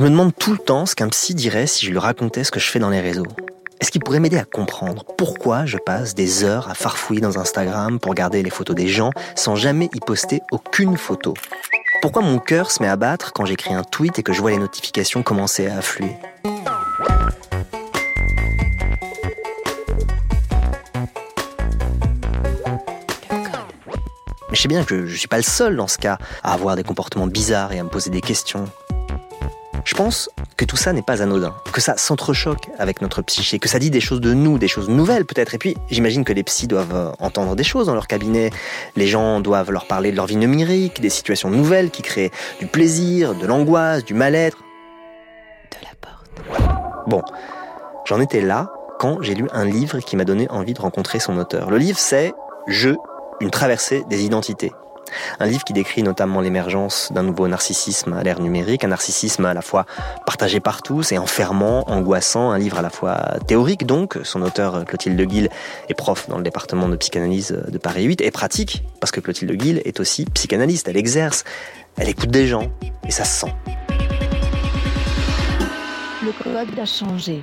Je me demande tout le temps ce qu'un psy dirait si je lui racontais ce que je fais dans les réseaux. Est-ce qu'il pourrait m'aider à comprendre pourquoi je passe des heures à farfouiller dans Instagram pour garder les photos des gens sans jamais y poster aucune photo? Pourquoi mon cœur se met à battre quand j'écris un tweet et que je vois les notifications commencer à affluer? Mais je sais bien que je ne suis pas le seul dans ce cas à avoir des comportements bizarres et à me poser des questions. Je pense que tout ça n'est pas anodin, que ça s'entrechoque avec notre psyché, que ça dit des choses de nous, des choses nouvelles peut-être. Et puis, j'imagine que les psys doivent euh, entendre des choses dans leur cabinet. Les gens doivent leur parler de leur vie numérique, des situations nouvelles qui créent du plaisir, de l'angoisse, du mal-être. De la porte. Bon, j'en étais là quand j'ai lu un livre qui m'a donné envie de rencontrer son auteur. Le livre, c'est Je, une traversée des identités. Un livre qui décrit notamment l'émergence d'un nouveau narcissisme à l'ère numérique, un narcissisme à la fois partagé par tous et enfermant, angoissant, un livre à la fois théorique donc, son auteur Clotilde Guil est prof dans le département de psychanalyse de Paris 8, et pratique, parce que Clotilde Guil est aussi psychanalyste, elle exerce, elle écoute des gens, et ça se sent. Le code a changé.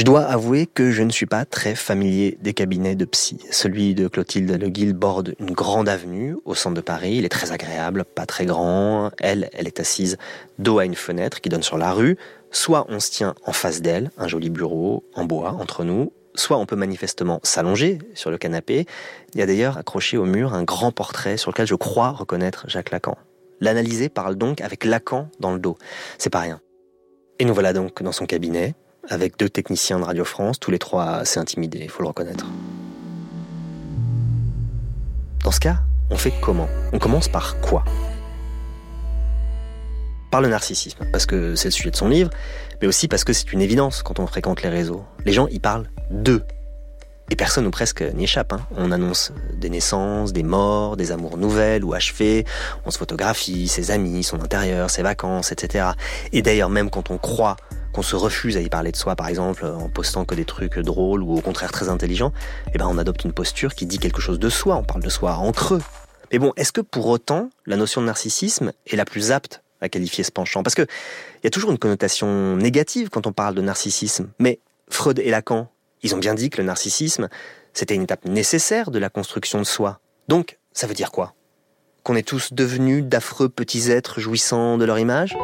Je dois avouer que je ne suis pas très familier des cabinets de psy. Celui de Clotilde Le Guil borde une grande avenue au centre de Paris. Il est très agréable, pas très grand. Elle, elle est assise dos à une fenêtre qui donne sur la rue. Soit on se tient en face d'elle, un joli bureau en bois entre nous, soit on peut manifestement s'allonger sur le canapé. Il y a d'ailleurs accroché au mur un grand portrait sur lequel je crois reconnaître Jacques Lacan. L'analyser parle donc avec Lacan dans le dos. C'est pas rien. Et nous voilà donc dans son cabinet, avec deux techniciens de Radio France, tous les trois assez intimidés, il faut le reconnaître. Dans ce cas, on fait comment? On commence par quoi? Par le narcissisme, parce que c'est le sujet de son livre, mais aussi parce que c'est une évidence quand on fréquente les réseaux. Les gens y parlent d'eux. Et personne ou presque n'y échappe. Hein. On annonce des naissances, des morts, des amours nouvelles ou achevées. On se photographie, ses amis, son intérieur, ses vacances, etc. Et d'ailleurs, même quand on croit qu'on se refuse à y parler de soi, par exemple, en postant que des trucs drôles ou au contraire très intelligents, eh ben on adopte une posture qui dit quelque chose de soi, on parle de soi en creux. Mais bon, est-ce que pour autant, la notion de narcissisme est la plus apte à qualifier ce penchant? Parce que il y a toujours une connotation négative quand on parle de narcissisme. Mais Freud et Lacan, ils ont bien dit que le narcissisme, c'était une étape nécessaire de la construction de soi. Donc, ça veut dire quoi? Qu'on est tous devenus d'affreux petits êtres jouissant de leur image?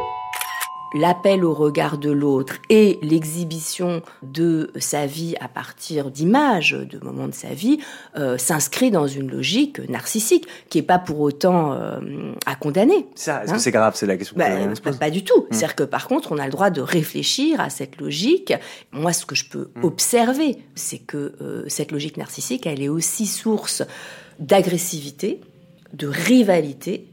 L'appel au regard de l'autre et l'exhibition de sa vie à partir d'images, de moments de sa vie, euh, s'inscrit dans une logique narcissique qui est pas pour autant euh, à condamner. Ça, est-ce que hein c'est grave? C'est la question. Bah, pas, du tout. Hmm. C'est-à-dire que par contre, on a le droit de réfléchir à cette logique. Moi, ce que je peux hmm. observer, c'est que euh, cette logique narcissique, elle est aussi source d'agressivité, de rivalité,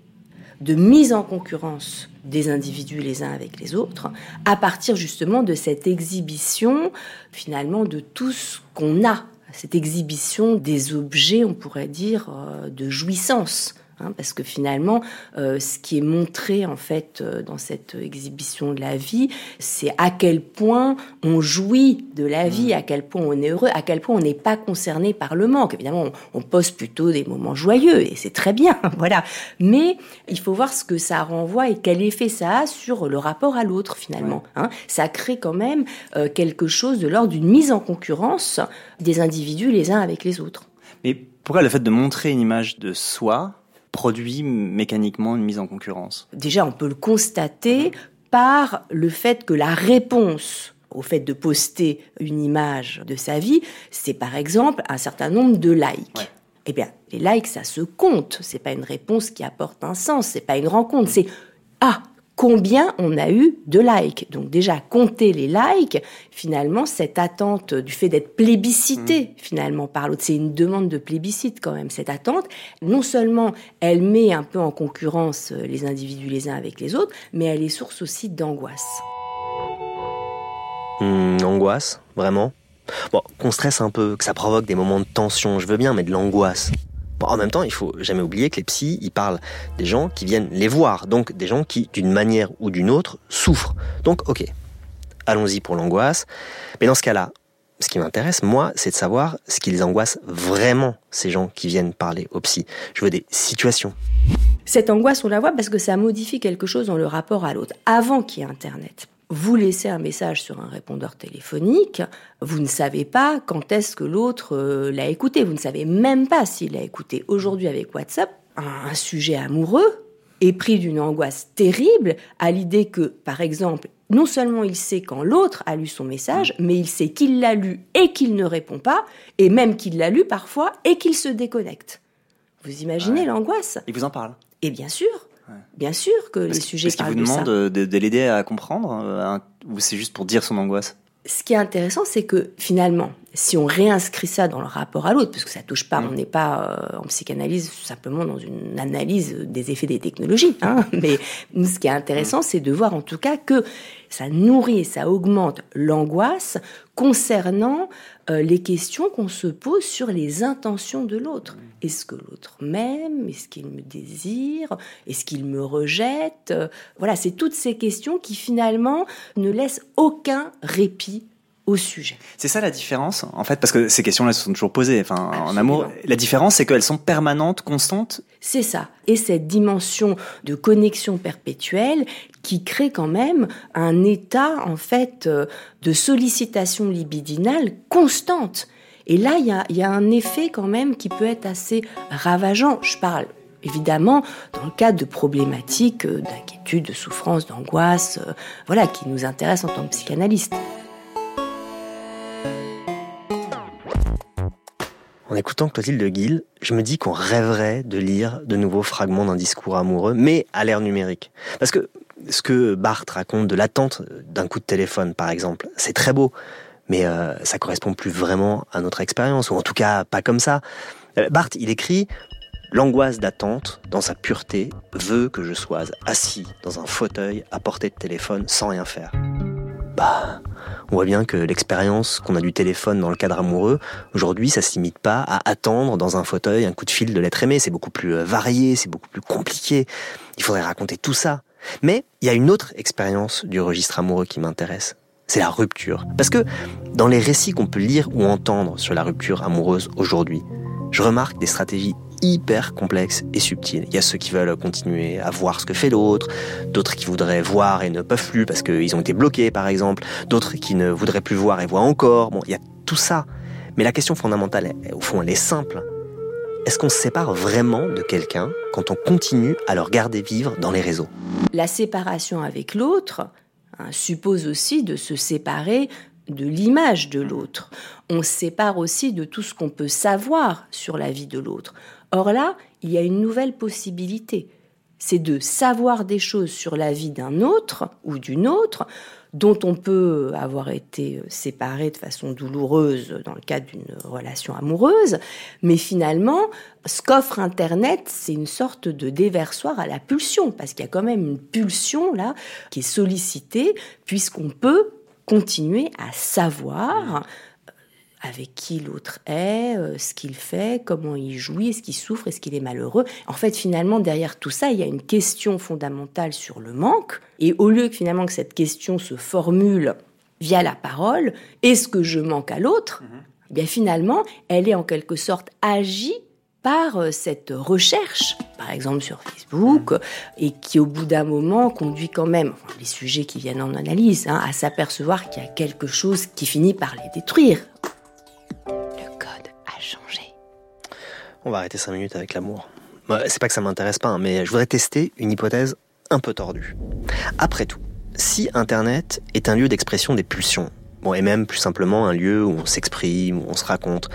de mise en concurrence des individus les uns avec les autres, à partir justement de cette exhibition finalement de tout ce qu'on a, cette exhibition des objets, on pourrait dire, euh, de jouissance. Hein, parce que finalement, euh, ce qui est montré en fait euh, dans cette exhibition de la vie, c'est à quel point on jouit de la vie, mmh. à quel point on est heureux, à quel point on n'est pas concerné par le manque. Évidemment, on, pose plutôt des moments joyeux et c'est très bien, voilà. Mais il faut voir ce que ça renvoie et quel effet ça a sur le rapport à l'autre finalement. Hein. Ça crée quand même euh, quelque chose de l'ordre d'une mise en concurrence des individus les uns avec les autres. Mais pourquoi le fait de montrer une image de soi produit mécaniquement une mise en concurrence Déjà, on peut le constater par le fait que la réponse au fait de poster une image de sa vie, c'est par exemple un certain nombre de likes. Eh bien, les likes, ça se compte. C'est pas une réponse qui apporte un sens. C'est pas une rencontre. C'est ah, combien on a eu de likes. Donc déjà, compter les likes, finalement, cette attente du fait d'être plébiscité, mm. finalement, par l'autre, c'est une demande de plébiscite quand même, cette attente. Non seulement elle met un peu en concurrence euh, les individus les uns avec les autres, mais elle est source aussi d'angoisse. Hmm, angoisse, vraiment? Bon, qu'on stresse un peu, que ça provoque des moments de tension, je veux bien, mais de l'angoisse en même temps, il faut jamais oublier que les psys, ils parlent des gens qui viennent les voir, donc des gens qui, d'une manière ou d'une autre, souffrent. Donc, ok, allons-y pour l'angoisse. Mais dans ce cas-là, ce qui m'intéresse, moi, c'est de savoir ce qu'ils angoissent vraiment, ces gens qui viennent parler au psy. Je veux des situations. Cette angoisse, on la voit parce que ça modifie quelque chose dans le rapport à l'autre. Avant qu'il y ait Internet, vous laissez un message sur un répondeur téléphonique, vous ne savez pas quand est-ce que l'autre euh, l'a écouté, vous ne savez même pas s'il l'a écouté. Aujourd'hui avec WhatsApp, un sujet amoureux est pris d'une angoisse terrible à l'idée que, par exemple, non seulement il sait quand l'autre a lu son message, mais il sait qu'il l'a lu et qu'il ne répond pas, et même qu'il l'a lu parfois et qu'il se déconnecte. Vous imaginez l'angoisse? Il vous en parle? Et bien sûr, bien sûr que les sujets Est-ce qu'il vous demande de, de l'aider à comprendre, euh, ou c'est juste pour dire son angoisse? Ce qui est intéressant, c'est que finalement, si on réinscrit ça dans le rapport à l'autre, parce que ça touche pas, mm. on n'est pas euh, en psychanalyse simplement dans une analyse des effets des technologies, hein, mais ce qui est intéressant, c'est de voir en tout cas que ça nourrit et ça augmente l'angoisse concernant euh, les questions qu'on se pose sur les intentions de l'autre. Mm. Est-ce que l'autre m'aime? Est-ce qu'il me désire? Est-ce qu'il me rejette? Euh, Voilà, c'est toutes ces questions qui finalement ne laissent aucun répit au sujet. C'est ça la différence, en fait, parce que ces questions-là se sont toujours posées. Enfin, en amour, la différence, c'est qu'elles sont permanentes, constantes. C'est ça. Et cette dimension de connexion perpétuelle qui crée quand même un état, en fait, euh, de sollicitation libidinale constante. Et là, il y a, y a un effet quand même qui peut être assez ravageant. Je parle évidemment dans le cadre de problématiques euh, d'inquiétude, de souffrance, d'angoisse, euh, voilà, qui nous intéressent en tant que psychanalyste. En écoutant Clotilde Guil, je me dis qu'on rêverait de lire de nouveaux fragments d'un discours amoureux, mais à l'ère numérique. Parce que ce que Barthes raconte de l'attente d'un coup de téléphone, par exemple, c'est très beau, mais euh, ça correspond plus vraiment à notre expérience, ou en tout cas pas comme ça. Euh, Barthes, il écrit L'angoisse d'attente, dans sa pureté, veut que je sois assis dans un fauteuil à portée de téléphone sans rien faire. Bah, on voit bien que l'expérience qu'on a du téléphone dans le cadre amoureux, aujourd'hui, ça se limite pas à attendre dans un fauteuil un coup de fil de l'être aimé. C'est beaucoup plus euh, varié, c'est beaucoup plus compliqué. Il faudrait raconter tout ça. Mais il y a une autre expérience du registre amoureux qui m'intéresse. C'est la rupture. Parce que dans les récits qu'on peut lire ou entendre sur la rupture amoureuse aujourd'hui, je remarque des stratégies hyper complexe et subtil. Il y a ceux qui veulent continuer à voir ce que fait l'autre, d'autres qui voudraient voir et ne peuvent plus parce qu'ils ont été bloqués par exemple, d'autres qui ne voudraient plus voir et voient encore. Bon, il y a tout ça. Mais la question fondamentale, au fond, elle est simple. Est-ce qu'on se sépare vraiment de quelqu'un quand on continue à le regarder vivre dans les réseaux? La séparation avec l'autre hein, suppose aussi de se séparer de l'image de l'autre. On sépare aussi de tout ce qu'on peut savoir sur la vie de l'autre. Or là, il y a une nouvelle possibilité. C'est de savoir des choses sur la vie d'un autre ou d'une autre dont on peut avoir été séparé de façon douloureuse dans le cadre d'une relation amoureuse, mais finalement, ce qu'offre Internet, c'est une sorte de déversoir à la pulsion, parce qu'il y a quand même une pulsion là qui est sollicitée, puisqu'on peut continuer à savoir avec qui l'autre est, euh, ce qu'il fait, comment il jouit, est-ce qu'il souffre, est-ce qu'il est malheureux. En fait, finalement, derrière tout ça, il y a une question fondamentale sur le manque. Et au lieu que finalement que cette question se formule via la parole, est-ce que je manque à l'autre mhm. eh Bien finalement, elle est en quelque sorte agie par euh, cette recherche, par exemple sur Facebook, et qui au bout d'un moment conduit quand même, les sujets qui viennent en analyse, hein, à s'apercevoir qu'il y a quelque chose qui finit par les détruire. On va arrêter 5 minutes avec l'amour. C'est pas que ça m'intéresse pas, hein, mais je voudrais tester une hypothèse un peu tordue. Après tout, si Internet est un lieu d'expression des pulsions, bon, et même plus simplement un lieu où on s'exprime, où on se raconte,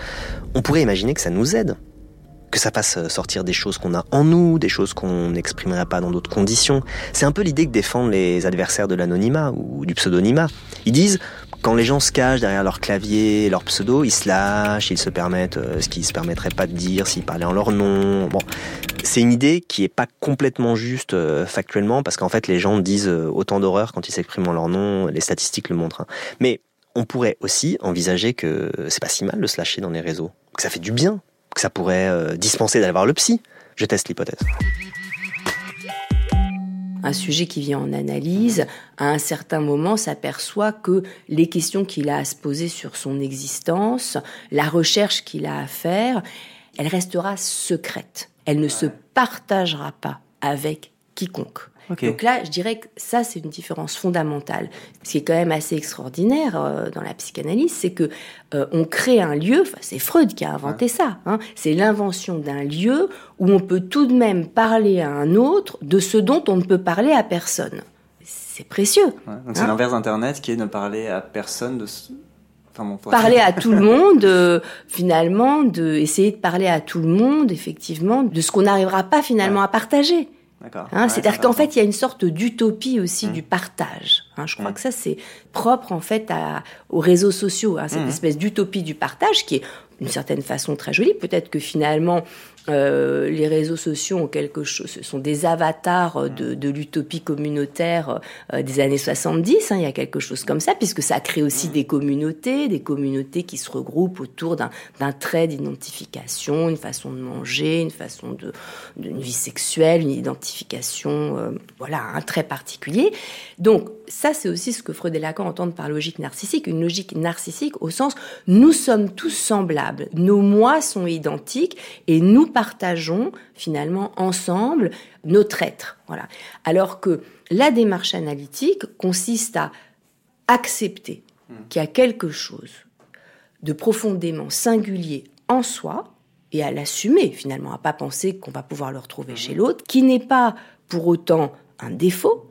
on pourrait imaginer que ça nous aide, que ça fasse sortir des choses qu'on a en nous, des choses qu'on n'exprimerait pas dans d'autres conditions. C'est un peu l'idée que défendent les adversaires de l'anonymat ou du pseudonymat. Ils disent quand les gens se cachent derrière leur clavier, leur pseudo, ils se lâchent, ils se permettent euh, ce qu'ils se permettraient pas de dire s'ils parlaient en leur nom. Bon, c'est une idée qui est pas complètement juste euh, factuellement parce qu'en fait les gens disent euh, autant d'horreur quand ils s'expriment en leur nom, les statistiques le montrent. Hein. Mais on pourrait aussi envisager que c'est pas si mal de se lâcher dans les réseaux, que ça fait du bien, que ça pourrait dispenser d'aller voir le psy. Je teste l'hypothèse. Un sujet qui vient en analyse, à un certain moment, s'aperçoit que les questions qu'il a à se poser sur son existence, la recherche qu'il a à faire, elle restera secrète. Elle ne se partagera pas avec quiconque. Donc là, je dirais que ça, c'est une différence fondamentale. Ce qui est quand même assez extraordinaire euh, dans la psychanalyse, c'est que euh, on crée un lieu. c'est Freud qui a inventé ça. Hein, c'est l'invention d'un lieu où on peut tout de même parler à un autre de ce dont on ne peut parler à personne. C'est précieux. donc c'est hein. l'inverse d'Internet qui est ne parler à personne de. parler à tout le monde, euh, finalement, de essayer de parler à tout le monde, effectivement, de ce qu'on n'arrivera pas finalement à partager. Hein, C'est-à-dire qu'en fait, il y a une sorte d'utopie aussi mmh. du partage. Hein. je crois mmh. que ça, c'est propre en fait à, aux réseaux sociaux, hein, cette mmh. espèce d'utopie du partage qui est d'une certaine façon très jolie. Peut-être que finalement, euh, les réseaux sociaux ont quelque chose, ce sont des avatars de, de l'utopie communautaire euh, des années 70. Hein, il y a quelque chose comme ça, puisque ça crée aussi des communautés, des communautés qui se regroupent autour d'un trait d'identification, une façon de manger, une façon de, d'une vie sexuelle, une identification, euh, voilà, un trait particulier. Donc ça, c'est aussi ce que Freud et Lacan entendent par logique narcissique, une logique narcissique au sens nous sommes tous semblables, nos moi sont identiques et nous partageons finalement ensemble notre être. Voilà. Alors que la démarche analytique consiste à accepter hmm. qu'il y a quelque chose de profondément singulier en soi et à l'assumer finalement, à pas penser qu'on va pouvoir le retrouver chez hmm. l'autre, qui n'est pas pour autant un défaut,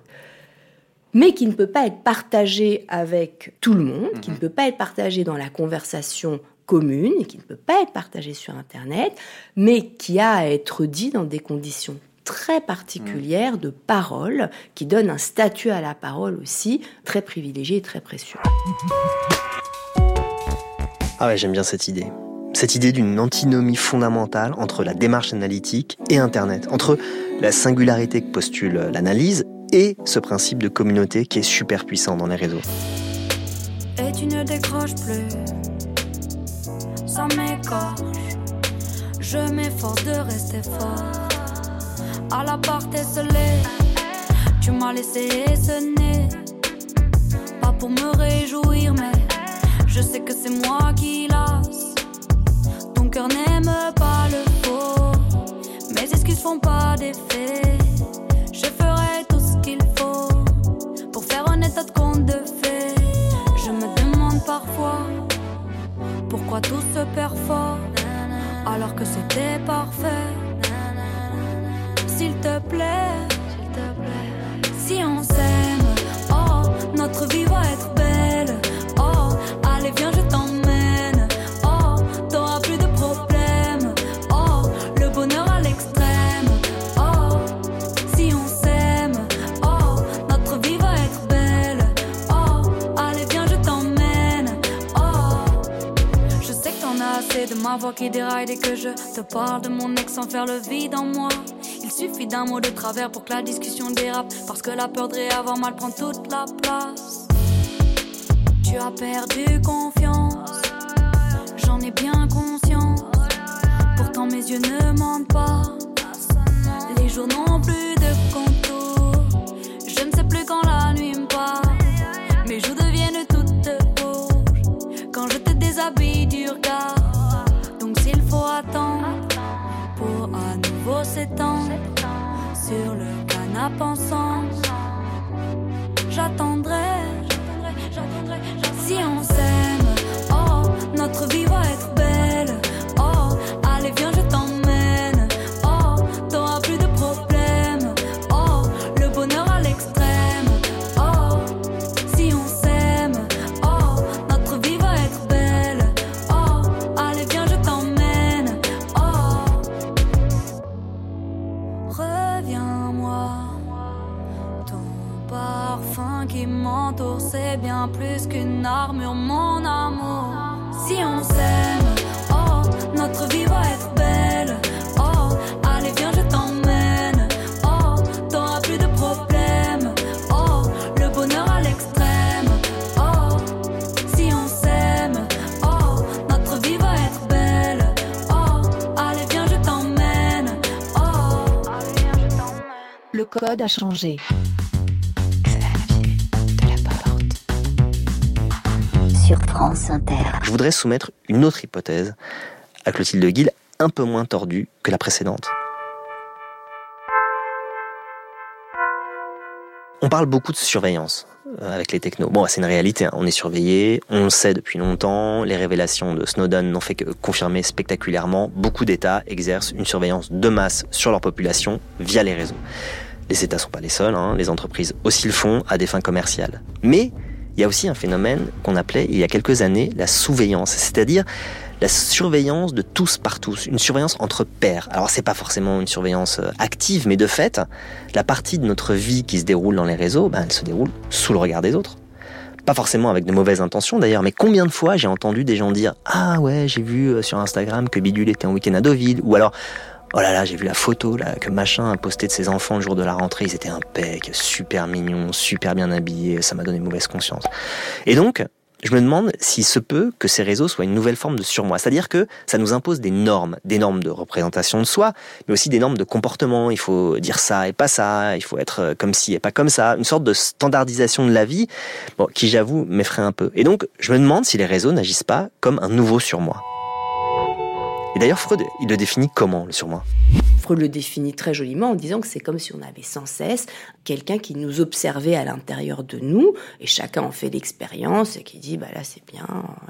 mais qui ne peut pas être partagé avec tout le monde, qui ne hmm. peut pas être partagé dans la conversation commune et qui ne peut pas être partagé sur Internet, mais qui a à être dit dans des conditions très particulières de parole, qui donnent un statut à la parole aussi très privilégié et très précieux. Ah ouais, j'aime bien cette idée. Cette idée d'une antinomie fondamentale entre la démarche analytique et Internet, entre la singularité que postule l'analyse et ce principe de communauté qui est super puissant dans les réseaux. Et tu ne décroches plus ça m'écorche. Je m'efforce de rester fort. À la part esselée, tu m'as laissé sonner. Pas pour me réjouir, mais je sais que c'est moi qui lasse. Ton cœur n'aime pas le faux. Mes excuses font pas d'effet. Parfois. Pourquoi tout se perd fort alors que c'était parfait? S'il te plaît, si on s'aime, oh, notre vie va être ma voix qui déraille dès que je te parle de mon ex sans faire le vide en moi. Il suffit d'un mot de travers pour que la discussion dérape. Parce que la peur de réavoir mal prend toute la place. Tu as perdu confiance, j'en ai bien conscience. Pourtant mes yeux ne mentent pas. Les jours n'ont plus s'étendre sur le canapé ensemble. J'attendrai, si on s'aime. Oh, notre vie va être plus qu'une armure, mon amour. Si on s'aime, oh, notre vie va être belle. Oh, allez, viens, je t'emmène. Oh, t'auras plus de problèmes. Oh, le bonheur à l'extrême. Oh, si on s'aime, oh, notre vie va être belle. Oh, allez, viens, je t'emmène. Oh, allez, viens, je t'emmène. Le code a changé. Je voudrais soumettre une autre hypothèse à Clotilde Guil, un peu moins tordue que la précédente. On parle beaucoup de surveillance euh, avec les technos. Bon, c'est une réalité, hein. on est surveillé, on le sait depuis longtemps, les révélations de Snowden n'ont fait que confirmer spectaculairement, beaucoup d'États exercent une surveillance de masse sur leur population via les réseaux. Les États sont pas les seuls, hein. les entreprises aussi le font à des fins commerciales. Mais il y a aussi un phénomène qu'on appelait il y a quelques années la sous-veillance, c'est-à-dire la surveillance de tous par tous, une surveillance entre pairs. Alors c'est pas forcément une surveillance euh, active, mais de fait, la partie de notre vie qui se déroule dans les réseaux, ben, elle se déroule sous le regard des autres. Pas forcément avec de mauvaises intentions d'ailleurs, mais combien de fois j'ai entendu des gens dire Ah ouais, j'ai vu euh, sur Instagram que Bidule était en week-end à Deauville, ou alors Oh là là, j'ai vu la photo là que machin a posté de ses enfants le jour de la rentrée, ils étaient impec, super mignons, super bien habillés, ça m'a donné mauvaise conscience. Et donc, je me demande s'il se peut que ces réseaux soient une nouvelle forme de surmoi. C'est-à-dire que ça nous impose des normes, des normes de représentation de soi, mais aussi des normes de comportement. Il faut dire ça et pas ça, il faut être euh, comme ci et pas comme ça. Une sorte de standardisation de la vie, bon, qui j'avoue m'effraie un peu. Et donc, je me demande si les réseaux n'agissent pas comme un nouveau surmoi. D'ailleurs, Freud, il le définit comment, le surmoi? Freud le définit très joliment en disant que c'est comme si on avait sans cesse quelqu'un qui nous observait à l'intérieur de nous, et chacun en fait l'expérience et qui dit, bah là c'est bien,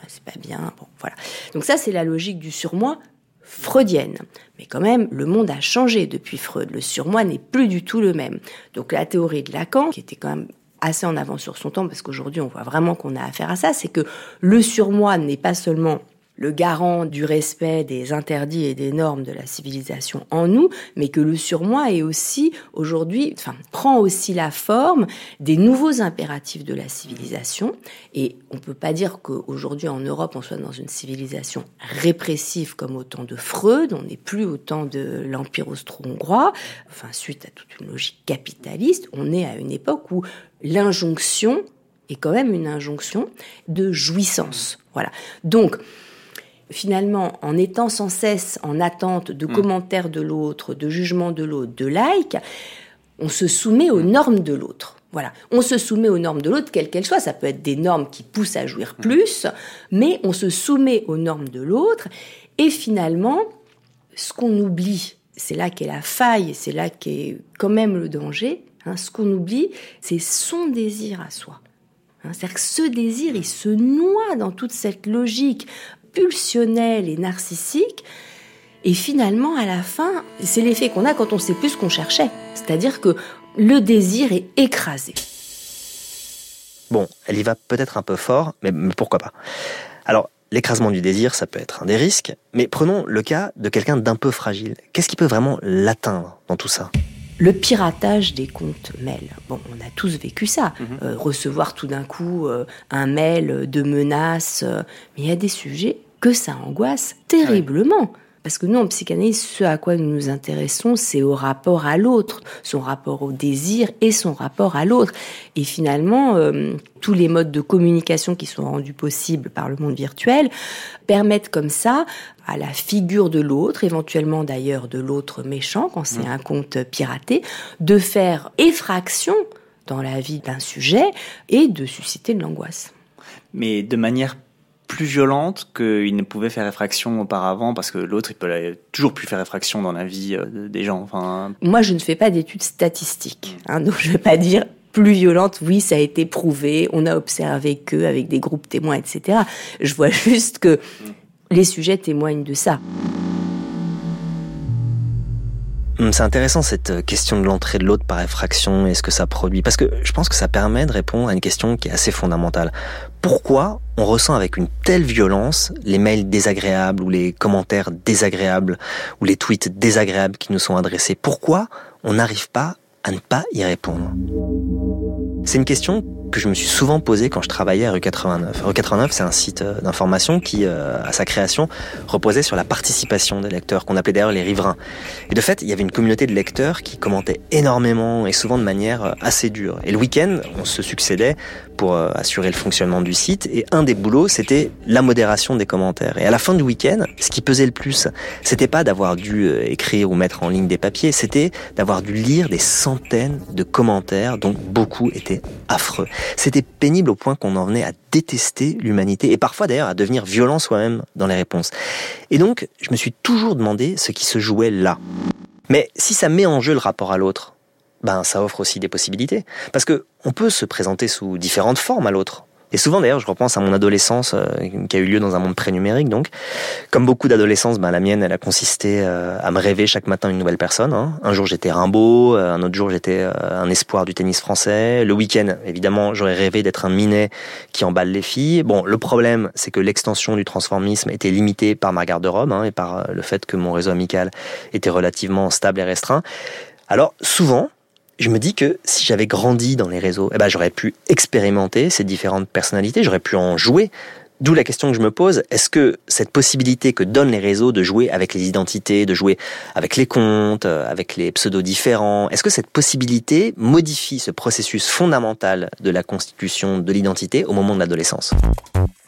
c'est pas bien, bon voilà. Donc ça c'est la logique du surmoi freudienne. Mais quand même, le monde a changé depuis Freud. Le surmoi n'est plus du tout le même. Donc la théorie de Lacan, qui était quand même assez en avance sur son temps, parce qu'aujourd'hui on voit vraiment qu'on a affaire à ça, c'est que le surmoi n'est pas seulement le garant du respect des interdits et des normes de la civilisation en nous, mais que le surmoi est aussi aujourd'hui, enfin, prend aussi la forme des nouveaux impératifs de la civilisation. Et on peut pas dire qu'aujourd'hui en Europe on soit dans une civilisation répressive comme au temps de Freud, on n'est plus au temps de l'Empire austro-hongrois, enfin, suite à toute une logique capitaliste, on est à une époque où l'injonction est quand même une injonction de jouissance. Voilà. Donc, finalement, en étant sans cesse en attente de hmm. commentaires de l'autre, de jugements de l'autre, de likes, on se soumet aux hmm. normes de l'autre. Voilà, on se soumet aux normes de l'autre, quelles qu'elles soient. Ça peut être des normes qui poussent à jouir hmm. plus, mais on se soumet aux normes de l'autre. Et finalement, ce qu'on oublie, c'est là qu'est la faille, c'est là qu'est quand même le danger. Hein, ce qu'on oublie, c'est son désir à soi. Hein, c'est-à-dire que ce désir, il se noie dans toute cette logique pulsionnel et narcissique. Et finalement, à la fin, c'est l'effet qu'on a quand on sait plus ce qu'on cherchait. C'est-à-dire que le désir est écrasé. Bon, elle y va peut-être un peu fort, mais, pourquoi pas Alors, l'écrasement du désir, ça peut être un des risques, mais prenons le cas de quelqu'un d'un peu fragile. Qu'est-ce qui peut vraiment l'atteindre dans tout ça? Le piratage des comptes mail. Bon, on a tous vécu ça. Mhm. Euh, recevoir tout d'un coup euh, un mail de menaces. Euh, mais il y a des sujets que ça angoisse terriblement. Parce que nous, en psychanalyse, ce à quoi nous nous intéressons, c'est au rapport à l'autre, son rapport au désir et son rapport à l'autre. Et finalement, euh, tous les modes de communication qui sont rendus possibles par le monde virtuel permettent comme ça à la figure de l'autre, éventuellement d'ailleurs de l'autre méchant, quand c'est mmh. un compte piraté, de faire effraction dans la vie d'un sujet et de susciter de l'angoisse. Mais de manière plus violente qu'il ne pouvait faire effraction auparavant parce que l'autre il peut toujours plus faire effraction dans la vie euh, des gens. Enfin... Moi je ne fais pas d'études statistiques, hein, donc je ne vais pas dire plus violente, oui, ça a été prouvé, on a observé que avec des groupes témoins, etc. Je vois juste que les sujets témoignent de ça. Hum, c'est intéressant cette question de l'entrée de l'autre par effraction et ce que ça produit, parce que je pense que ça permet de répondre à une question qui est assez fondamentale. Pourquoi on ressent avec une telle violence les mails désagréables ou les commentaires désagréables ou les tweets désagréables qui nous sont adressés? Pourquoi on n'arrive pas à ne pas y répondre? C'est une question que je me suis souvent posée quand je travaillais à rue 89. Rue 89, c'est un site euh, d'information qui, euh, à sa création, reposait sur la participation des lecteurs, qu'on appelait d'ailleurs les riverains. Et de fait, il y avait une communauté de lecteurs qui commentaient énormément et souvent de manière euh, assez dure. Et le week-end, on se succédait pour assurer le fonctionnement du site. Et un des boulots, c'était la modération des commentaires. Et à la fin du week-end, ce qui pesait le plus, c'était pas d'avoir dû écrire ou mettre en ligne des papiers, c'était d'avoir dû lire des centaines de commentaires dont beaucoup étaient affreux. C'était pénible au point qu'on en venait à détester l'humanité et parfois d'ailleurs à devenir violent soi-même dans les réponses. Et donc, je me suis toujours demandé ce qui se jouait là. Mais si ça met en jeu le rapport à l'autre, ben ça offre aussi des possibilités parce que on peut se présenter sous différentes formes à l'autre. Et souvent d'ailleurs, je repense à mon adolescence euh, qui a eu lieu dans un monde pré-numérique. Donc, comme beaucoup d'adolescences, ben, la mienne, elle a consisté euh, à me rêver chaque matin une nouvelle personne. Hein. Un jour, j'étais Rimbaud, euh, un autre jour, j'étais un espoir du tennis français. Le week-end, évidemment, j'aurais rêvé d'être un minet qui emballe les filles. Bon, le problème, c'est que l'extension du transformisme était limitée par ma garde-robe hein, et par le fait que mon réseau amical était relativement stable et restreint. Alors, souvent, je me dis que si j'avais grandi dans les réseaux, eh ben, j'aurais pu expérimenter ces différentes personnalités, j'aurais pu en jouer. D'où la question que je me pose, est-ce que cette possibilité que donnent les réseaux de jouer avec les identités, de jouer avec les comptes, euh, avec les pseudos différents, est-ce que cette possibilité modifie ce processus fondamental de la constitution de l'identité au moment de l'adolescence?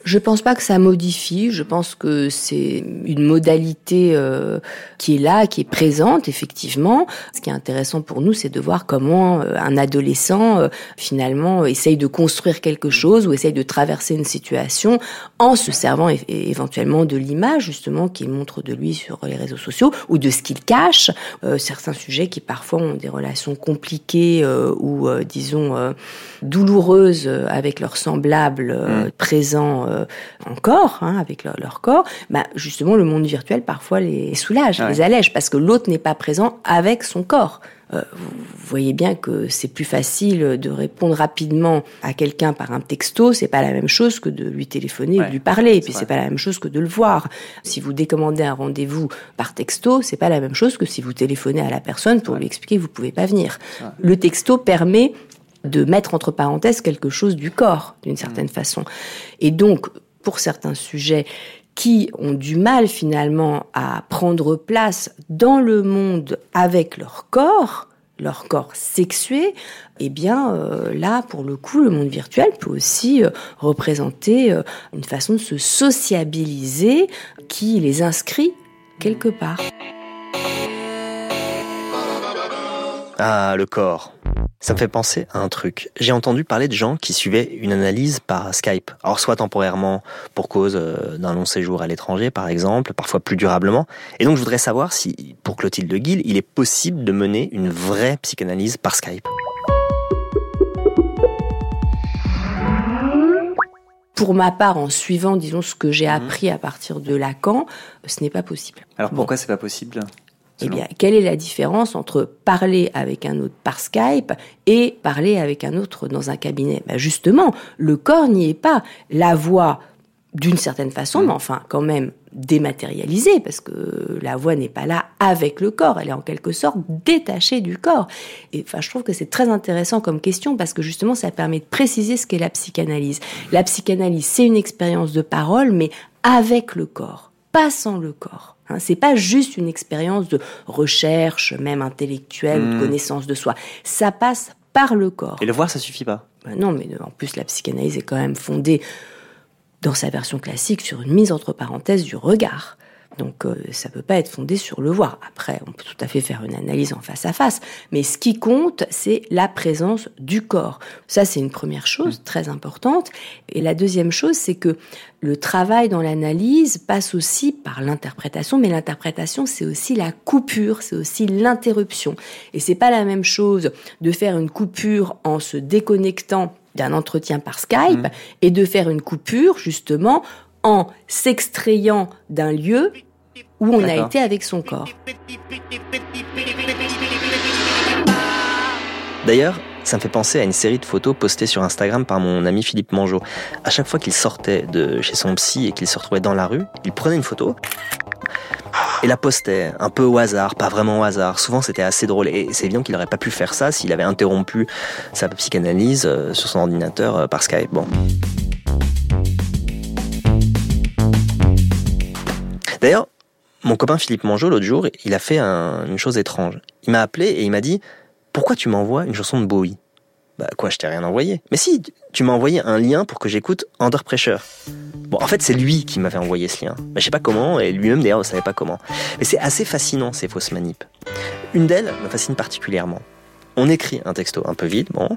Je pense pas que ça modifie. Je pense que c'est une modalité euh, qui est là, qui est présente effectivement. Ce qui est intéressant pour nous, c'est de voir comment euh, un adolescent euh, finalement essaye de construire quelque chose ou essaye de traverser une situation en se servant éventuellement de l'image justement qu'il montre de lui sur les réseaux sociaux ou de ce qu'il cache. certains sujets qui parfois ont des relations compliquées ou disons douloureuses avec leurs semblables mmh. présents euh, encore, hein, avec leur, corps, bah, justement, le monde virtuel parfois les soulage, les allège, parce que l'autre n'est pas présent avec son corps. Euh, vous voyez bien que c'est plus facile de répondre rapidement à quelqu'un par un texto, c'est pas la même chose que de lui téléphoner ou de lui parler, et puis c'est pas la même chose que de le voir. Si vous décommandez un rendez-vous par texto, c'est pas la même chose que si vous téléphonez à la personne pour lui expliquer que vous pouvez pas venir. Le texto permet de mettre entre parenthèses quelque chose du corps, d'une certaine mm. façon. Et donc, pour certains sujets qui ont du mal finalement à prendre place dans le monde avec leur corps, leur corps sexué, eh bien euh, là, pour le coup, le monde virtuel peut aussi euh, représenter euh, une façon de se sociabiliser qui les inscrit quelque part. Ah, le corps. Ça me fait penser à un truc. J'ai entendu parler de gens qui suivaient une analyse par Skype. Alors soit temporairement pour cause euh, d'un long séjour à l'étranger par exemple, parfois plus durablement. Et donc je voudrais savoir si pour Clotilde Guil, il est possible de mener une vraie psychanalyse par Skype. Pour ma part, en suivant, disons, ce que j'ai mhm. appris à partir de Lacan, ce n'est pas possible. Alors pourquoi c'est pas possible? Eh bien, quelle est la différence entre parler avec un autre par Skype et parler avec un autre dans un cabinet? Ben Justement, le corps n'y est pas. La voix, d'une certaine façon, mm. mais enfin quand même dématérialisée, parce que la voix n'est pas là avec le corps, elle est en quelque sorte détachée du corps. Et enfin, je trouve que c'est très intéressant comme question, parce que justement, ça permet de préciser ce qu'est la psychanalyse. La psychanalyse, c'est une expérience de parole, mais avec le corps, pas sans le corps. Hein, c'est pas juste une expérience de recherche, même intellectuelle, de hmm. connaissance de soi. Ça passe par le corps. Et le voir, ça suffit pas? Ben non, mais en plus, la psychanalyse est quand même fondée, dans sa version classique, sur une mise entre parenthèses du regard. Donc euh, ça peut pas être fondé sur le voir. Après, on peut tout à fait faire une analyse en face à face, mais ce qui compte, c'est la présence du corps. Ça, c'est une première chose mmh. très importante. Et la deuxième chose, c'est que le travail dans l'analyse passe aussi par l'interprétation, mais l'interprétation, c'est aussi la coupure, c'est aussi l'interruption. Et c'est pas la même chose de faire une coupure en se déconnectant d'un entretien par Skype mmh. et de faire une coupure justement en s'extrayant d'un lieu où on a été avec son corps. D'ailleurs, ça me fait penser à une série de photos postées sur Instagram par mon ami Philippe Mangeot. À chaque fois qu'il sortait de chez son psy et qu'il se retrouvait dans la rue, il prenait une photo et la postait un peu au hasard, pas vraiment au hasard. Souvent c'était assez drôle et c'est évident qu'il n'aurait pas pu faire ça s'il avait interrompu sa psychanalyse euh, sur son ordinateur euh, par Skype. Bon. D'ailleurs, mon copain Philippe Mangeau, l'autre jour, il a fait une chose étrange. Il m'a appelé et il m'a dit Pourquoi tu m'envoies une chanson de Bowie? Bah, quoi, je t'ai rien envoyé. Mais si, tu m'as envoyé un lien pour que j'écoute Under Pressure. Bon, en fait, c'est lui qui m'avait envoyé ce lien. Bah, je sais pas comment, et lui-même d'ailleurs ne savait pas comment. Mais c'est assez fascinant, ces fausses manips. Une d'elles me fascine particulièrement. On écrit un texto un peu vide, bon,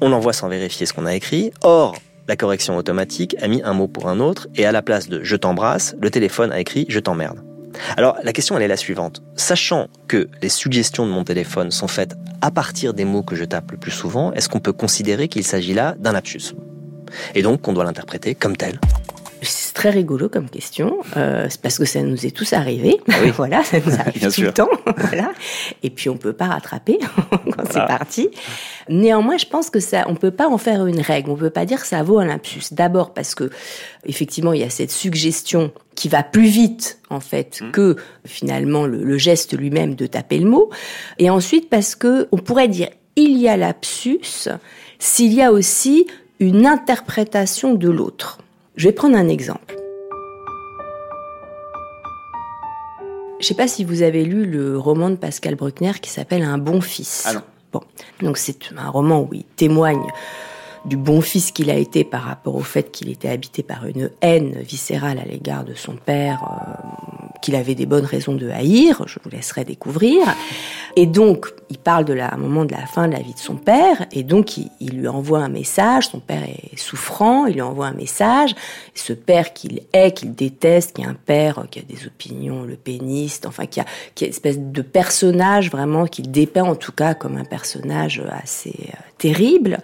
on l'envoie sans vérifier ce qu'on a écrit. Or, la correction automatique a mis un mot pour un autre, et à la place de je t'embrasse, le téléphone a écrit je t'emmerde. Alors la question est la suivante. Sachant que les suggestions de mon téléphone sont faites à partir des mots que je tape le plus souvent, est-ce qu'on peut considérer qu'il s'agit là d'un lapsus? Et donc qu'on doit l'interpréter comme tel c'est très rigolo comme question, euh, c'est parce que ça nous est tous arrivé. Ah oui. voilà, ça nous arrive tout le temps. voilà. Et puis on peut pas rattraper quand c'est parti. Néanmoins, je pense que ça, on peut pas en faire une règle. On peut pas dire que ça vaut un lapsus. D'abord parce que effectivement, il y a cette suggestion qui va plus vite en fait mmh. que finalement le, le geste lui-même de taper le mot. Et ensuite parce que on pourrait dire il y a lapsus s'il y a aussi une interprétation de l'autre. Je vais prendre un exemple. Je ne sais pas si vous avez lu le roman de Pascal Bruckner qui s'appelle Un bon fils. Ah non. Bon, donc c'est un roman où il témoigne du bon fils qu'il a été par rapport au fait qu'il était habité par une haine viscérale à l'égard de son père, euh, qu'il avait des bonnes raisons de haïr, je vous laisserai découvrir. Et donc, il parle de la, un moment de la fin de la vie de son père, et donc il, lui envoie un message, son père est souffrant, il lui envoie un message, ce père qu'il est, qu'il déteste, qui est un père qui a des opinions le péniste, enfin qui a, qui a une espèce de personnage vraiment qu'il dépeint en tout cas comme un personnage assez euh, terrible.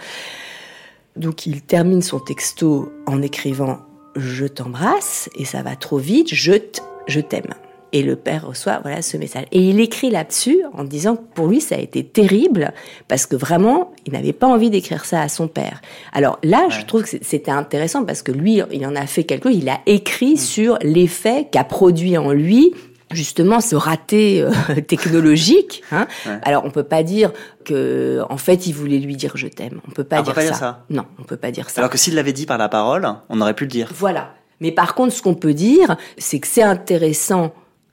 Donc il termine son texto en écrivant je t'embrasse et ça va trop vite, je je t'aime. Et le père reçoit voilà ce message. Et il écrit là-dessus en disant que pour lui ça a été terrible parce que vraiment il n'avait pas envie d'écrire ça à son père. Alors là, je trouve que c'était intéressant parce que lui, il en a fait quelque chose. Il a écrit mm. sur l'effet qu'a produit en lui justement ce raté euh, technologique. Hein. Alors on peut pas dire que en fait il voulait lui dire je t'aime. On peut pas, ah, dire, ça. ça. Non, on peut pas dire ça. Alors que s'il l'avait dit par la parole, on aurait pu le dire. Voilà. Mais par contre, ce qu'on peut dire, c'est que c'est intéressant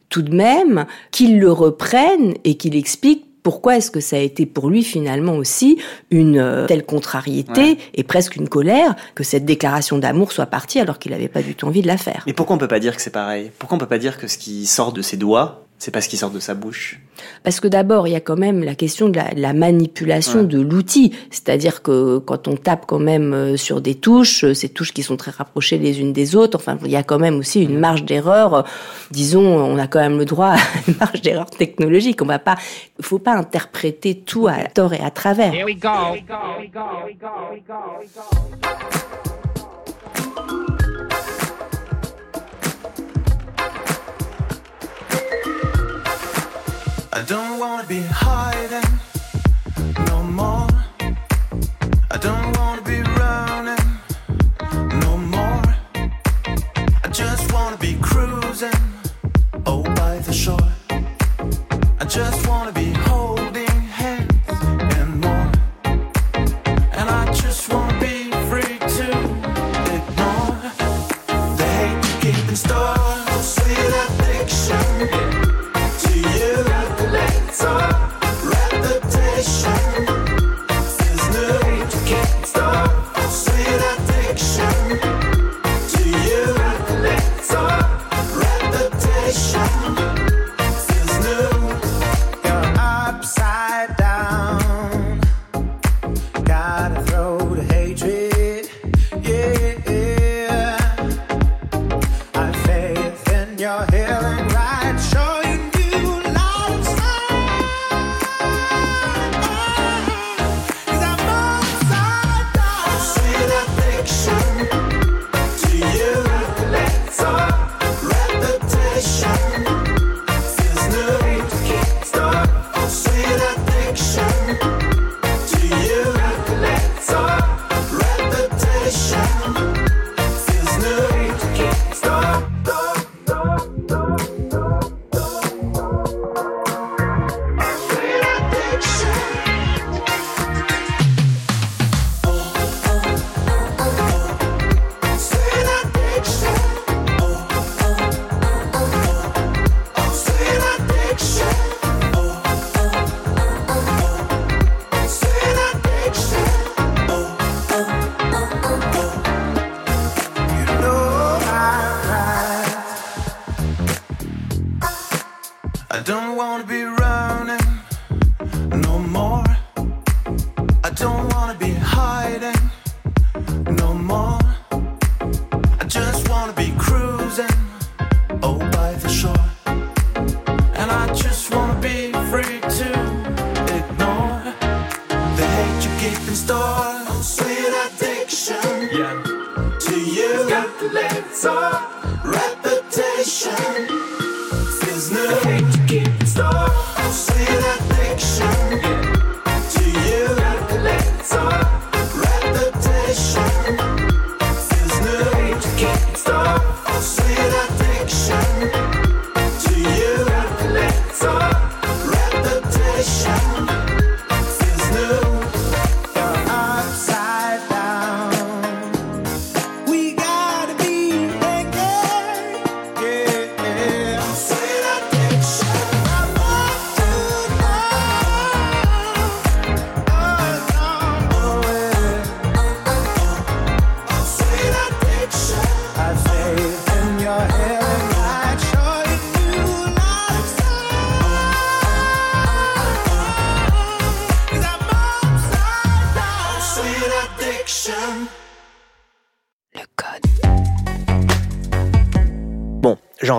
tout de même qu'il le reprenne et qu'il explique pourquoi est-ce que ça a été pour lui finalement aussi une euh, telle contrariété et presque une colère que cette déclaration d'amour soit partie alors qu'il n'avait pas du tout envie de la faire? Mais pourquoi on peut pas dire que c'est pareil? Pourquoi on peut pas dire que ce qui sort de ses doigts c'est parce qu'il sort de sa bouche Parce que d'abord, il y a quand même la question de la, manipulation de l'outil. C'est-à-dire que quand on tape quand même euh, sur des touches, euh, ces touches qui sont très rapprochées les unes des autres, enfin, il y a quand même aussi une marge d'erreur. Disons, on a quand même le droit à une marge d'erreur technologique. On va pas, faut pas interpréter tout à tort et à travers. I don't wanna be hiding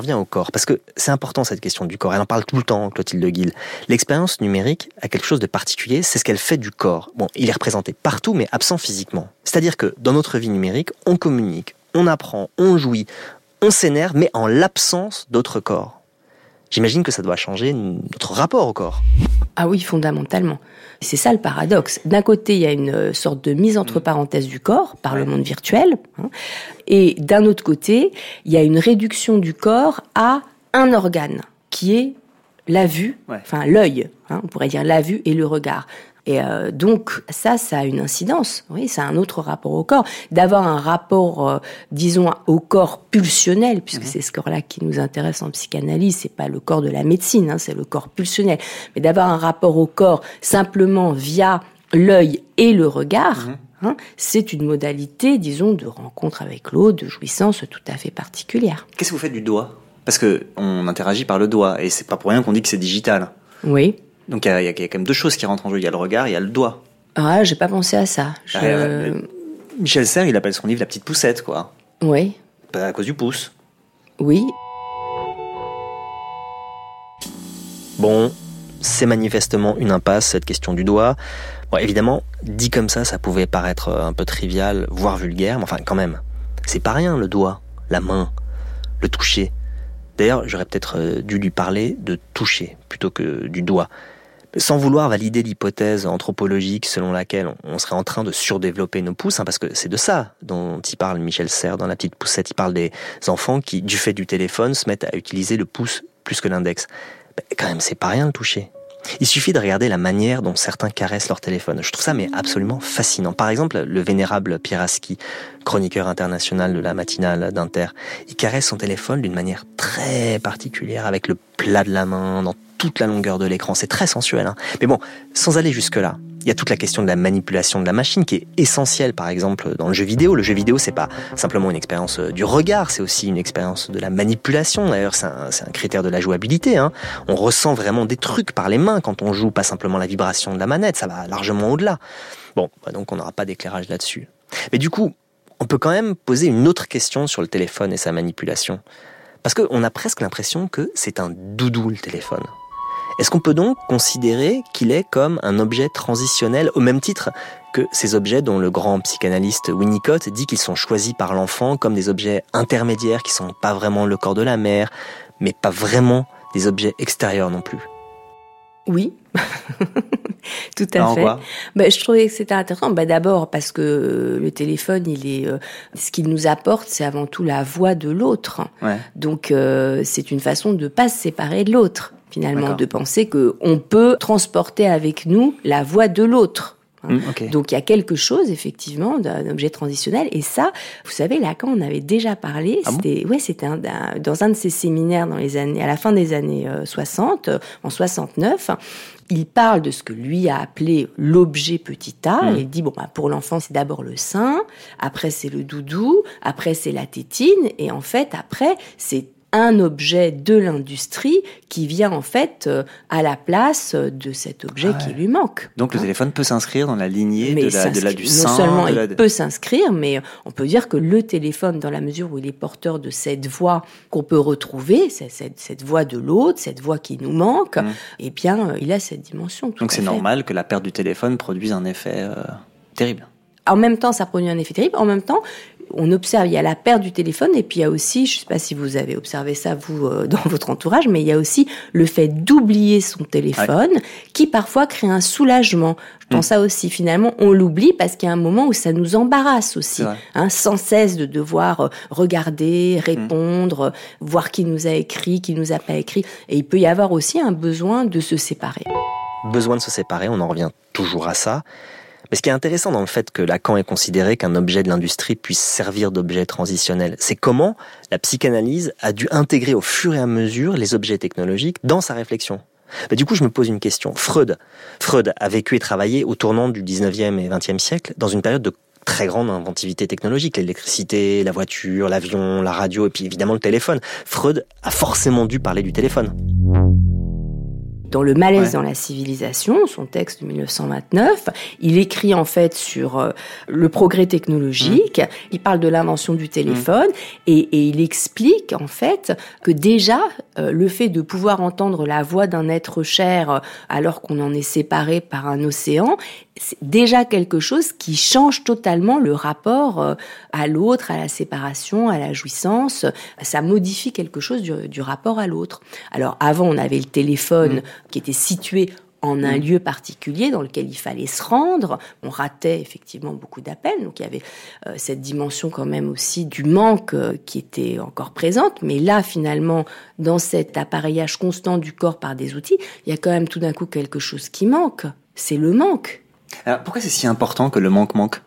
Reviens au corps, parce que c'est important cette question du corps. Elle en parle tout le temps, Clotilde Guil. L'expérience numérique a quelque chose de particulier, c'est ce qu'elle fait du corps. Bon, il est représenté partout, mais absent physiquement. C'est-à-dire que dans notre vie numérique, on communique, on apprend, on jouit, on s'énerve, mais en l'absence d'autres corps. J'imagine que ça doit changer notre rapport au corps. Ah oui, fondamentalement. C'est ça le paradoxe. D'un côté, il y a une euh, sorte de mise entre parenthèses du corps par le monde virtuel, hein, et d'un autre côté, il y a une réduction du corps à un organe qui est la vue, Ouais. enfin l'œil. hein, on pourrait dire la vue et le regard. Et euh, donc ça, ça a une incidence. Oui, c'est un autre rapport au corps. D'avoir un rapport, euh, disons, au corps pulsionnel, puisque c'est ce corps-là qui nous intéresse en psychanalyse. C'est pas le corps de la médecine, hein, c'est le corps pulsionnel. Mais d'avoir un rapport au corps simplement via l'œil et le regard. hein, c'est une modalité, disons, de rencontre avec l'autre, de jouissance tout à fait particulière. Qu'est-ce que vous faites du doigt? Parce que on interagit par le doigt et c'est pas pour rien qu'on dit que c'est digital. Oui. Donc il y, a- y y quand même deux choses qui rentrent en jeu. Il y a le regard, il y a le doigt. Ah, j'ai pas pensé à ça. Je- Ah, euh, Michel Serres, il appelle son livre La petite poussette, quoi. Oui, Pas à cause du pouce. oui. Bon, c'est manifestement une impasse, cette question du doigt. Bon, évidemment, dit comme ça, ça pouvait paraître euh, un peu trivial, voire vulgaire, mais enfin, quand même. C'est pas rien, le doigt, la main, le toucher. D'ailleurs, j'aurais peut-être euh, dû lui parler de toucher plutôt que du doigt. Sans vouloir valider l'hypothèse anthropologique selon laquelle on- serait en train de surdévelopper nos pouces, hein, parce que c'est de ça dont il parle Michel Serres dans La Petite Poussette. Il parle des enfants qui, du fait du téléphone, se mettent à utiliser le pouce plus que l'index. Ben, quand même, c'est pas rien le toucher. Il suffit de regarder la manière dont certains caressent leur téléphone. Je trouve ça mais absolument fascinant. Par exemple, le vénérable Pieraski, chroniqueur international de la matinale d'Inter, il caresse son téléphone d'une manière très particulière, avec le plat de la main, dans toute la longueur de l'écran. C'est très sensuel. hein. Mais bon, sans aller jusque-là, il y a toute la question de la manipulation de la machine qui est essentielle, par exemple, dans le jeu vidéo. Le jeu vidéo, c'est pas simplement une expérience euh, du regard, c'est aussi une expérience de la manipulation. D'ailleurs, c'est un, critère de la jouabilité. hein. On ressent vraiment des trucs par les mains quand on joue, pas simplement la vibration de la manette. Ça va largement au-delà. Bon, bah donc on n'aura pas d'éclairage là-dessus. Mais du coup, on peut quand même poser une autre question sur le téléphone et sa manipulation. Parce qu'on a presque l'impression que c'est un doudou le téléphone. Est-ce qu'on peut donc considérer qu'il est comme un objet transitionnel au même titre que ces objets dont le grand psychanalyste Winnicott dit qu'ils sont choisis par l'enfant comme des objets intermédiaires qui sont pas vraiment le corps de la mère, mais pas vraiment des objets extérieurs non plus? Oui, tout à Alors, fait. Ben, je trouvais que c'était intéressant. Ben, D'abord parce que euh, le téléphone, il est, euh, ce qu'il nous apporte, c'est avant tout la voix de l'autre. Ouais. Donc euh, c'est une façon de pas se séparer de l'autre, finalement, de penser que on peut transporter avec nous la voix de l'autre. Ok. Donc il y a quelque chose effectivement d'un objet transitionnel et ça, vous savez, Lacan en avait déjà parlé. Ah bon? c'était ouais, c'était un- un- dans un de ses séminaires dans les années à la fin des années euh, 60, euh, en 69. Il parle de ce que lui a appelé l'objet petit a. Et il dit bon bah, pour l'enfant c'est d'abord le sein, après c'est le doudou, après c'est la tétine et en fait après c'est un objet de l'industrie qui vient en fait euh, à la place de cet objet Ah ouais. qui lui manque. Donc le Hein téléphone peut s'inscrire dans la lignée de la, de la- du non sein. seulement de la- il peut s'inscrire, mais on peut dire que le téléphone, dans la mesure où il est porteur de cette voix qu'on peut retrouver, cette, cette voix de l'autre, cette voix qui nous manque, Mm. eh bien, euh, il a cette dimension. tout Donc c'est normal que la perte du téléphone produise un effet euh, terrible. En même temps, ça produit un effet terrible. En même temps, on observe, il y a la perte du téléphone, et puis il y a aussi, je ne sais pas si vous avez observé ça, vous, euh, dans votre entourage, mais il y a aussi le fait d'oublier son téléphone, qui parfois crée un soulagement. Je pense ça aussi, finalement, on l'oublie parce qu'il y a un moment où ça nous embarrasse aussi, hein, sans cesse de devoir euh, regarder, répondre, euh, voir qui nous a écrit, qui nous a pas écrit. Et il peut y avoir aussi un besoin de se séparer. besoin de se séparer, on en revient toujours à ça. Mais ce qui est intéressant dans le fait que Lacan ait considéré qu'un objet de l'industrie puisse servir d'objet transitionnel, c'est comment la psychanalyse a dû intégrer au fur et à mesure les objets technologiques dans sa réflexion. Mais du coup, je me pose une question. Freud, Freud a vécu et travaillé au tournant du 19e et 20e siècle dans une période de très grande inventivité technologique, l'électricité, la voiture, l'avion, la radio et puis évidemment le téléphone. Freud a forcément dû parler du téléphone. Dans le malaise Ouais. dans la civilisation, son texte de 1929, il écrit en fait sur euh, le progrès technologique, il parle de l'invention du téléphone et, et il explique en fait que déjà euh, le fait de pouvoir entendre la voix d'un être cher euh, alors qu'on en est séparé par un océan, c'est déjà quelque chose qui change totalement le rapport euh, à l'autre, à la séparation, à la jouissance. Ça modifie quelque chose du, du rapport à l'autre. Alors avant, on avait le téléphone qui était situé en un lieu particulier dans lequel il fallait se rendre. On ratait effectivement beaucoup d'appels, donc il y avait euh, cette dimension quand même aussi du manque euh, qui était encore présente. Mais là, finalement, dans cet appareillage constant du corps par des outils, il y a quand même tout d'un coup quelque chose qui manque. C'est le manque. Alors, pourquoi c'est si important que le manque manque?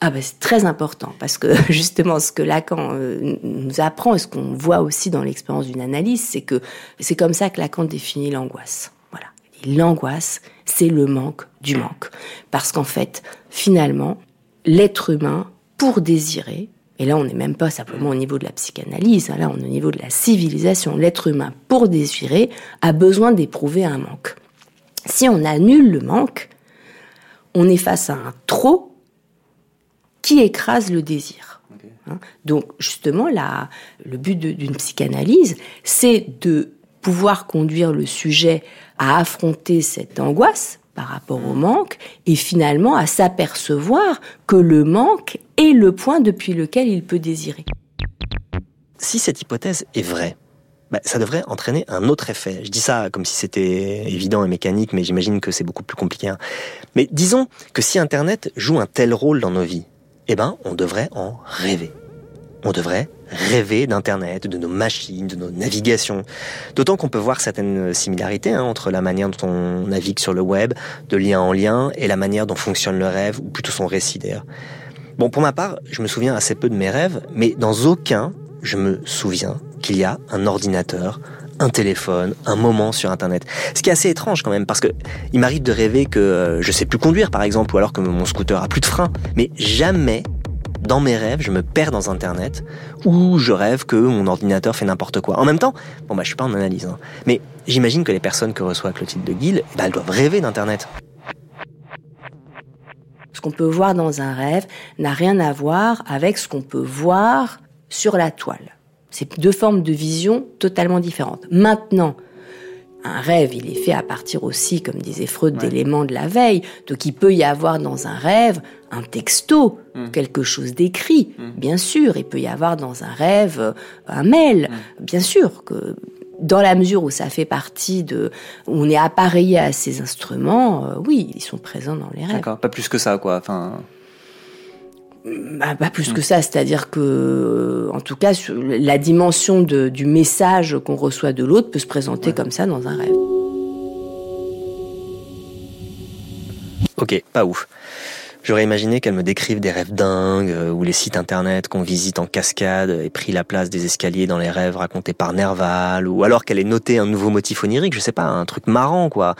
Ah ben c'est très important parce que justement ce que Lacan euh, nous apprend et ce qu'on voit aussi dans l'expérience d'une analyse, c'est que c'est comme ça que Lacan définit l'angoisse. Voilà. L'angoisse, c'est le manque du manque. Parce qu'en fait, finalement, l'être humain, pour désirer, et là on n'est même pas simplement au niveau de la psychanalyse, hein, là on est au niveau de la civilisation, l'être humain, pour désirer, a besoin d'éprouver un manque. Si on annule le manque, on est face à un trop qui écrase le désir. Hein. Donc justement, la, le but d'une psychanalyse, c'est de pouvoir conduire le sujet à affronter cette angoisse par rapport au manque et finalement à s'apercevoir que le manque est le point depuis lequel il peut désirer. Si cette hypothèse est vraie, bah, ça devrait entraîner un autre effet. Je dis ça comme si c'était évident et mécanique, mais j'imagine que c'est beaucoup plus compliqué. hein. Mais disons que si Internet joue un tel rôle dans nos vies, eh ben, on devrait en rêver. On devrait rêver d'Internet, de nos machines, de nos navigations. D'autant qu'on peut voir certaines similarités hein, entre la manière dont on navigue sur le web, de lien en lien, et la manière dont fonctionne le rêve, ou plutôt son récit d'ailleurs. Bon, pour ma part, je me souviens assez peu de mes rêves, mais dans aucun, je me souviens qu'il y a un ordinateur, un téléphone, un moment sur Internet. Ce qui est assez étrange quand même, parce que il m'arrive de rêver que euh, je sais plus conduire, par exemple, ou alors que mon scooter a plus de frein, mais jamais dans mes rêves, je me perds dans Internet ou je rêve que mon ordinateur fait n'importe quoi. En même temps, bon bah je suis pas en analyse, hein, mais j'imagine que les personnes que reçoit Clotilde de Guil, ben, elles doivent rêver d'Internet. Ce qu'on peut voir dans un rêve n'a rien à voir avec ce qu'on peut voir sur la toile. C'est deux formes de vision totalement différentes. Maintenant, un rêve, il est fait à partir aussi, comme disait Freud, Ouais. d'éléments de la veille. Donc il peut y avoir dans un rêve un texto, Mm. quelque chose d'écrit, Mm. bien sûr. Il peut y avoir dans un rêve euh, un mail, bien sûr que dans la mesure où ça fait partie de, où on est appareillé à ces instruments, euh, oui, ils sont présents dans les rêves. D'accord, pas plus que ça, quoi. Enfin, Bah, pas plus que ça, c'est-à-dire que, euh, en tout cas, la dimension de- du message qu'on reçoit de l'autre peut se présenter comme ça dans un rêve. Ok, pas ouf. J'aurais imaginé qu'elle me décrive des rêves dingues, euh, où les sites internet qu'on visite en cascade aient pris la place des escaliers dans les rêves racontés par Nerval, ou alors qu'elle ait noté un nouveau motif onirique, je sais pas, un truc marrant, quoi.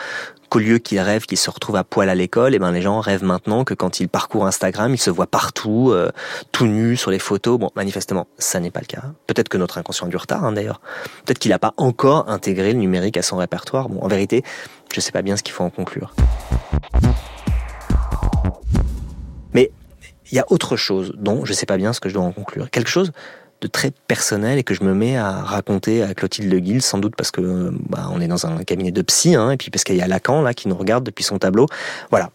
Qu'au lieu qu'ils rêvent qu'ils se retrouvent à poil à l'école, et eh ben les gens rêvent maintenant que quand ils parcourent Instagram, ils se voient partout, euh, tout nus sur les photos. Bon, manifestement, ça n'est pas le cas. Peut-être que notre inconscient a du retard, hein, d'ailleurs. Peut-être qu'il n'a pas encore intégré le numérique à son répertoire. Bon, en vérité, je sais pas bien ce qu'il faut en conclure. Mais il y a autre chose dont je sais pas bien ce que je dois en conclure. Quelque chose de très personnel et que je me mets à raconter à Clotilde Guil, sans doute parce que bah, on est dans un cabinet de psy, hein, et puis parce qu'il y a Lacan là qui nous regarde depuis son tableau. Voilà.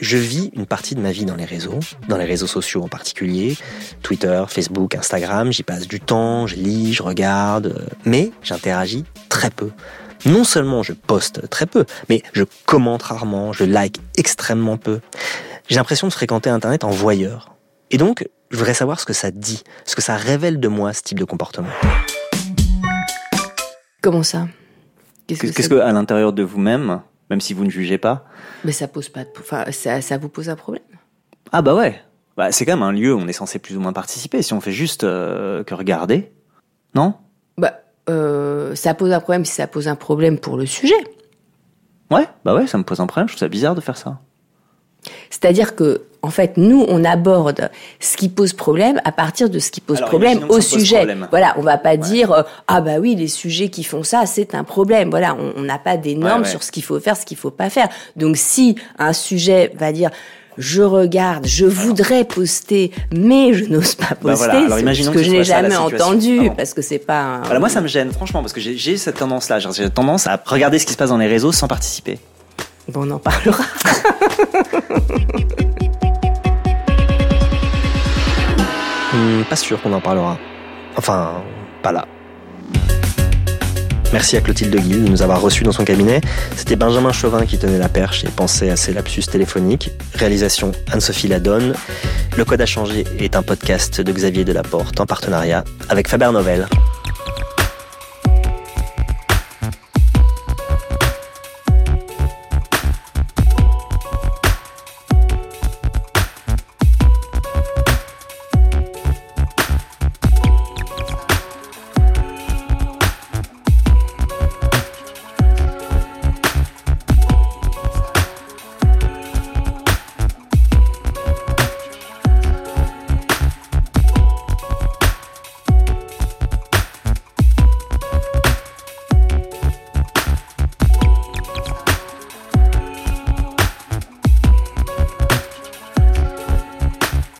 Je vis une partie de ma vie dans les réseaux, dans les réseaux sociaux en particulier, Twitter, Facebook, Instagram, j'y passe du temps, je lis, je regarde, euh, mais j'interagis très peu. Non seulement je poste très peu, mais je commente rarement, je like extrêmement peu. J'ai l'impression de fréquenter Internet en voyeur. Et donc, je voudrais savoir ce que ça dit, ce que ça révèle de moi, ce type de comportement. Comment ça? Qu'est-ce que, à l'intérieur de vous-même, même si vous ne jugez pas? Mais ça pose pas, de... enfin, ça, ça vous pose un problème Ah bah ouais. Bah, c'est quand même un lieu où on est censé plus ou moins participer. Si on fait juste euh, que regarder, non? Bah, euh, ça pose un problème si ça pose un problème pour le sujet. Ouais, bah ouais, ça me pose un problème. Je trouve ça bizarre de faire ça. C'est-à-dire que, en fait, nous, on aborde ce qui pose problème à partir de ce qui pose problème au sujet. Voilà, on va pas dire euh, ah bah oui, les sujets qui font ça, c'est un problème. Voilà, on n'a pas des normes sur ce qu'il faut faire, ce qu'il faut pas faire. Donc si un sujet va dire je regarde, je voudrais poster, mais je n'ose pas bah poster. ce que, je n'ai jamais entendu, parce que c'est pas. Voilà, moi, ça me gêne, franchement, parce que j'ai cette tendance-là. J'ai tendance à regarder ce qui se passe dans les réseaux sans participer. Bon, on en parlera. Hmm, pas sûr qu'on en parlera. Enfin, pas là. Merci à Clotilde Guil de nous avoir reçus dans son cabinet. C'était Benjamin Chauvin qui tenait la perche et pensait à ses lapsus téléphoniques. Réalisation Anne-Sophie Ladonne. Le Code a changé est un podcast de Xavier Delaporte en partenariat avec Faber Novel.